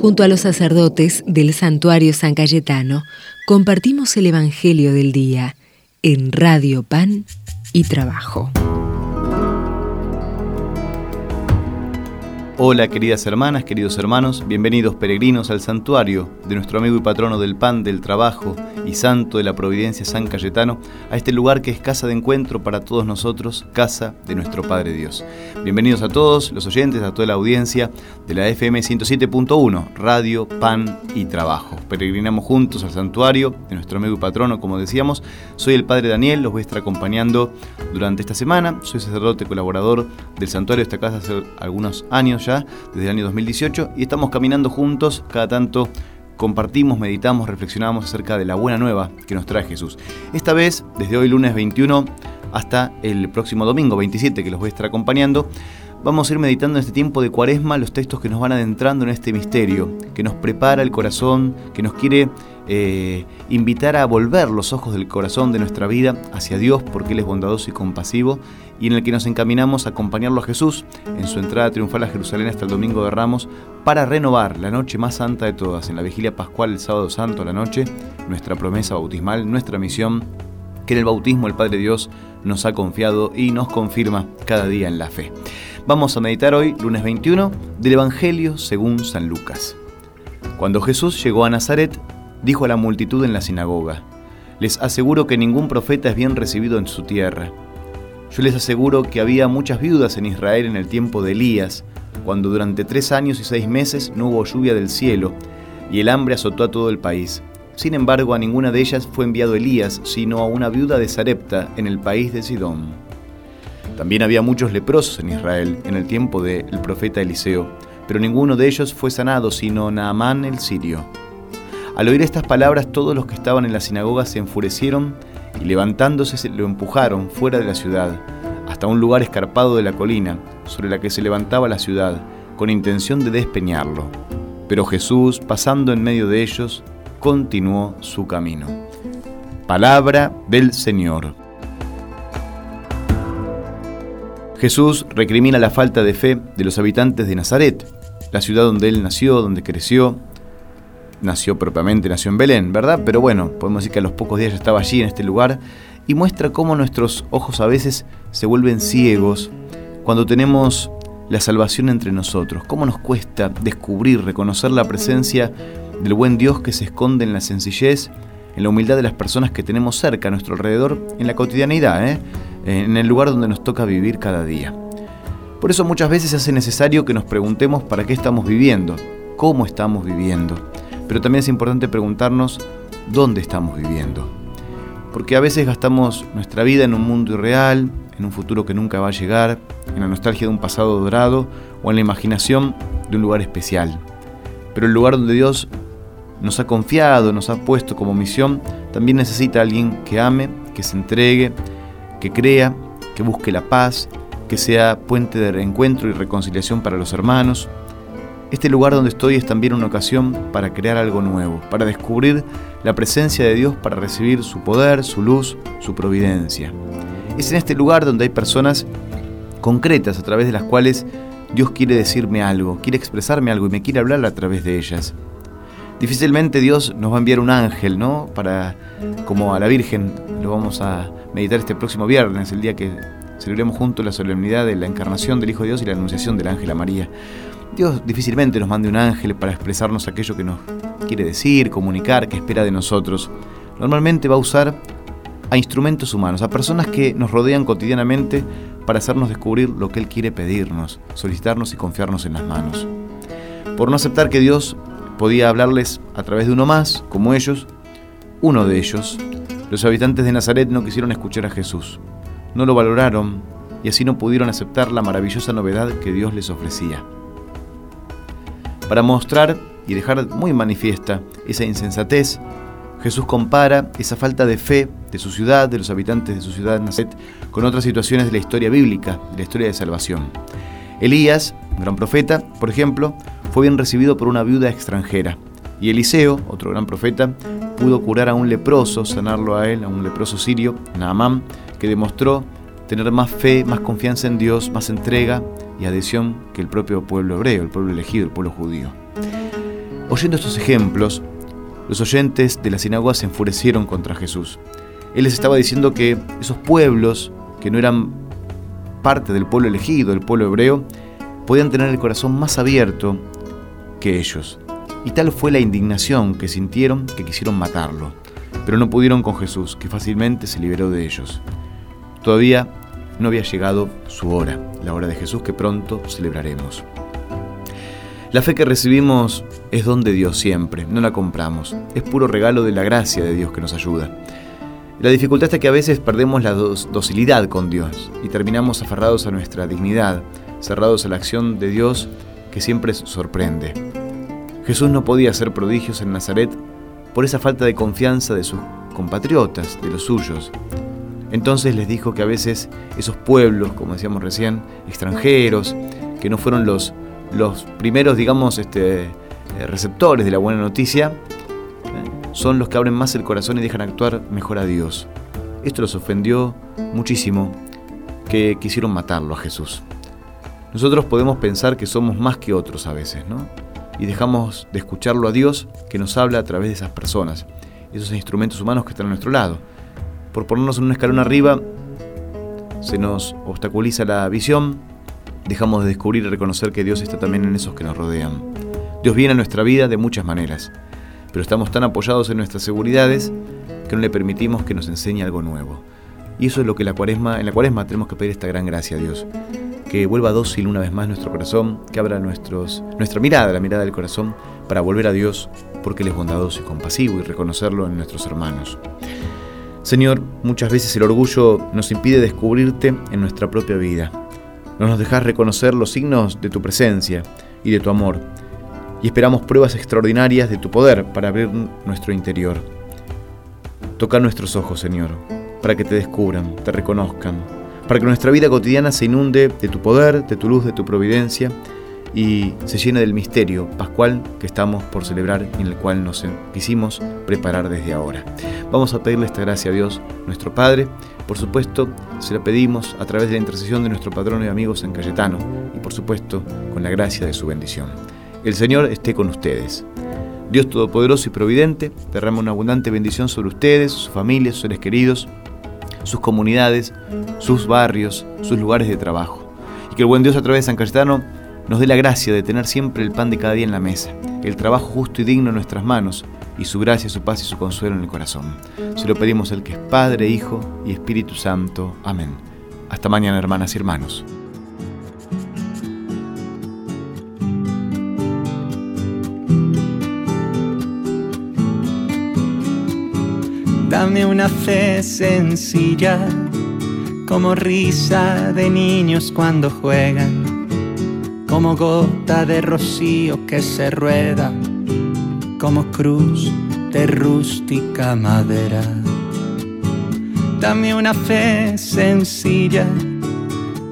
Junto a los sacerdotes del santuario San Cayetano, compartimos el Evangelio del Día en Radio Pan y Trabajo. Hola queridas hermanas, queridos hermanos, bienvenidos peregrinos al santuario de nuestro amigo y patrono del pan, del trabajo y santo de la providencia San Cayetano, a este lugar que es casa de encuentro para todos nosotros, casa de nuestro Padre Dios. Bienvenidos a todos los oyentes, a toda la audiencia de la FM 107.1, Radio, Pan y Trabajo. Peregrinamos juntos al santuario de nuestro amigo y patrono, como decíamos. Soy el Padre Daniel, los voy a estar acompañando durante esta semana. Soy sacerdote colaborador del santuario de esta casa hace algunos años desde el año 2018, y estamos caminando juntos, cada tanto compartimos, meditamos, reflexionamos acerca de la buena nueva que nos trae Jesús. Esta vez, desde hoy lunes 21 hasta el próximo domingo 27, que los voy a estar acompañando, vamos a ir meditando en este tiempo de cuaresma los textos que nos van adentrando en este misterio, que nos prepara el corazón, que nos quiere eh, invitar a volver los ojos del corazón de nuestra vida hacia Dios, porque Él es bondadoso y compasivo, y en el que nos encaminamos a acompañarlo a Jesús en su entrada triunfal a Jerusalén hasta el Domingo de Ramos, para renovar la noche más santa de todas, en la vigilia pascual el sábado santo a la noche, nuestra promesa bautismal, nuestra misión, que en el bautismo el Padre Dios nos ha confiado y nos confirma cada día en la fe. Vamos a meditar hoy, lunes 21, del Evangelio según San Lucas. Cuando Jesús llegó a Nazaret, dijo a la multitud en la sinagoga, Les aseguro que ningún profeta es bien recibido en su tierra. Yo les aseguro que había muchas viudas en Israel en el tiempo de Elías, cuando durante tres años y seis meses no hubo lluvia del cielo, y el hambre azotó a todo el país. Sin embargo, a ninguna de ellas fue enviado Elías, sino a una viuda de Sarepta en el país de Sidón. También había muchos leprosos en Israel en el tiempo del profeta Eliseo, pero ninguno de ellos fue sanado sino Naamán el sirio. Al oír estas palabras todos los que estaban en la sinagoga se enfurecieron y levantándose lo empujaron fuera de la ciudad, hasta un lugar escarpado de la colina, sobre la que se levantaba la ciudad, con intención de despeñarlo. Pero Jesús, pasando en medio de ellos, continuó su camino. Palabra del Señor. Jesús recrimina la falta de fe de los habitantes de Nazaret, la ciudad donde él nació, donde creció. Nació propiamente, nació en Belén, ¿verdad? Pero bueno, podemos decir que a los pocos días ya estaba allí en este lugar y muestra cómo nuestros ojos a veces se vuelven ciegos cuando tenemos la salvación entre nosotros, cómo nos cuesta descubrir, reconocer la presencia del buen Dios que se esconde en la sencillez, en la humildad de las personas que tenemos cerca a nuestro alrededor, en la cotidianidad, ¿eh? en el lugar donde nos toca vivir cada día. Por eso muchas veces hace necesario que nos preguntemos para qué estamos viviendo, cómo estamos viviendo, pero también es importante preguntarnos dónde estamos viviendo. Porque a veces gastamos nuestra vida en un mundo irreal, en un futuro que nunca va a llegar, en la nostalgia de un pasado dorado o en la imaginación de un lugar especial. Pero el lugar donde Dios nos ha confiado, nos ha puesto como misión, también necesita a alguien que ame, que se entregue, que crea, que busque la paz, que sea puente de reencuentro y reconciliación para los hermanos. Este lugar donde estoy es también una ocasión para crear algo nuevo, para descubrir la presencia de Dios, para recibir su poder, su luz, su providencia. Es en este lugar donde hay personas concretas a través de las cuales Dios quiere decirme algo, quiere expresarme algo y me quiere hablar a través de ellas. Difícilmente Dios nos va a enviar un ángel, ¿no? Para, como a la Virgen, lo vamos a meditar este próximo viernes, el día que celebremos juntos la solemnidad de la encarnación del Hijo de Dios y la anunciación del ángel a María. Dios difícilmente nos mande un ángel para expresarnos aquello que nos quiere decir, comunicar, que espera de nosotros. Normalmente va a usar a instrumentos humanos, a personas que nos rodean cotidianamente para hacernos descubrir lo que Él quiere pedirnos, solicitarnos y confiarnos en las manos. Por no aceptar que Dios podía hablarles a través de uno más, como ellos, uno de ellos, los habitantes de Nazaret no quisieron escuchar a Jesús, no lo valoraron y así no pudieron aceptar la maravillosa novedad que Dios les ofrecía. Para mostrar y dejar muy manifiesta esa insensatez, Jesús compara esa falta de fe de su ciudad, de los habitantes de su ciudad Nazaret, con otras situaciones de la historia bíblica, de la historia de salvación. Elías, gran profeta, por ejemplo, fue bien recibido por una viuda extranjera. Y Eliseo, otro gran profeta, pudo curar a un leproso, sanarlo a él, a un leproso sirio, Naamán, que demostró tener más fe, más confianza en Dios, más entrega y adhesión que el propio pueblo hebreo, el pueblo elegido, el pueblo judío. Oyendo estos ejemplos, los oyentes de la sinagoga se enfurecieron contra Jesús. Él les estaba diciendo que esos pueblos, que no eran parte del pueblo elegido, el pueblo hebreo, podían tener el corazón más abierto que ellos. Y tal fue la indignación que sintieron que quisieron matarlo, pero no pudieron con Jesús, que fácilmente se liberó de ellos. Todavía no había llegado su hora, la hora de Jesús que pronto celebraremos. La fe que recibimos es don de Dios siempre, no la compramos, es puro regalo de la gracia de Dios que nos ayuda. La dificultad es que a veces perdemos la docilidad con Dios y terminamos aferrados a nuestra dignidad, cerrados a la acción de Dios que siempre sorprende. Jesús no podía hacer prodigios en Nazaret por esa falta de confianza de sus compatriotas, de los suyos. Entonces les dijo que a veces esos pueblos, como decíamos recién, extranjeros, que no fueron los, los primeros, digamos, este, eh, receptores de la buena noticia, eh, son los que abren más el corazón y dejan actuar mejor a Dios. Esto los ofendió muchísimo, que quisieron matarlo a Jesús. Nosotros podemos pensar que somos más que otros a veces, ¿no? Y dejamos de escucharlo a Dios que nos habla a través de esas personas, esos instrumentos humanos que están a nuestro lado. Por ponernos en un escalón arriba, se nos obstaculiza la visión, dejamos de descubrir y reconocer que Dios está también en esos que nos rodean. Dios viene a nuestra vida de muchas maneras, pero estamos tan apoyados en nuestras seguridades que no le permitimos que nos enseñe algo nuevo. Y eso es lo que la cuaresma, en la cuaresma tenemos que pedir esta gran gracia a Dios, que vuelva dócil una vez más nuestro corazón, que abra nuestra mirada, la mirada del corazón, para volver a Dios, porque Él es bondadoso y compasivo y reconocerlo en nuestros hermanos. Señor, muchas veces el orgullo nos impide descubrirte en nuestra propia vida. No nos dejas reconocer los signos de tu presencia y de tu amor, y esperamos pruebas extraordinarias de tu poder para abrir nuestro interior. Toca nuestros ojos, Señor, para que te descubran, te reconozcan, para que nuestra vida cotidiana se inunde de tu poder, de tu luz, de tu providencia y se llene del misterio pascual que estamos por celebrar y en el cual nos quisimos preparar desde ahora. Vamos a pedirle esta gracia a Dios, nuestro Padre. Por supuesto, se la pedimos a través de la intercesión de nuestro patrono y amigo San Cayetano y por supuesto con la gracia de su bendición. El Señor esté con ustedes. Dios Todopoderoso y Providente derrama una abundante bendición sobre ustedes, sus familias, sus seres queridos, sus comunidades, sus barrios, sus lugares de trabajo. Y que el buen Dios a través de San Cayetano nos dé la gracia de tener siempre el pan de cada día en la mesa, el trabajo justo y digno en nuestras manos y su gracia, su paz y su consuelo en el corazón. Se lo pedimos al que es Padre, Hijo y Espíritu Santo. Amén. Hasta mañana, hermanas y hermanos. Dame una fe sencilla, como risa de niños cuando juegan, como gota de rocío que se rueda, como cruz de rústica madera. Dame una fe sencilla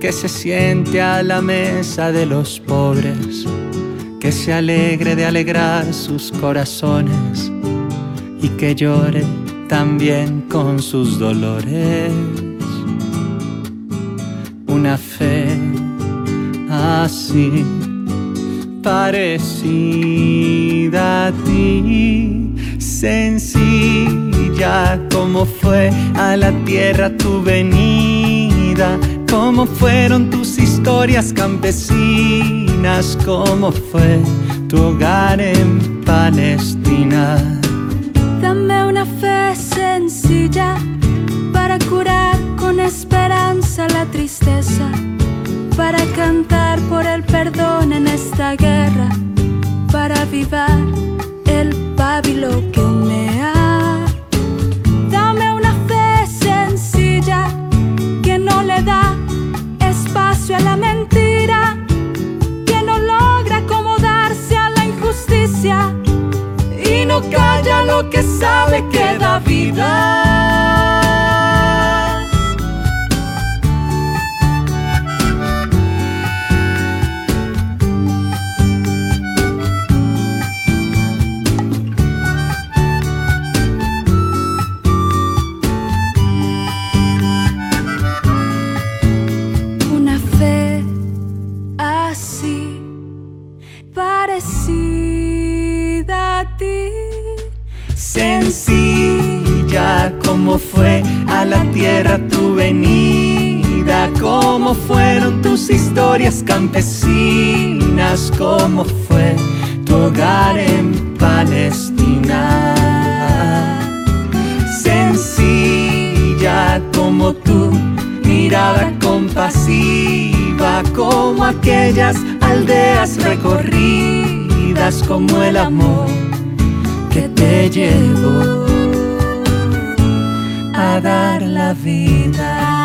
que se siente a la mesa de los pobres, que se alegre de alegrar sus corazones y que llore también con sus dolores. Una fe así parecida a ti, sencilla como fue a la tierra tu venida, como fueron tus historias campesinas, como fue tu hogar en Palestina. Dame una fe sencilla para curar con esperanza la tristeza, para cantar por el perdón en esta guerra, para avivar el pábilo que parecida para ti. Sencilla como fue a la tierra tu venida, como fueron tus historias campesinas, como fue tu hogar en Palestina. Sencilla como tu mirada compasiva, como aquellas aldeas recorridas, como el amor que te llevó a dar la vida.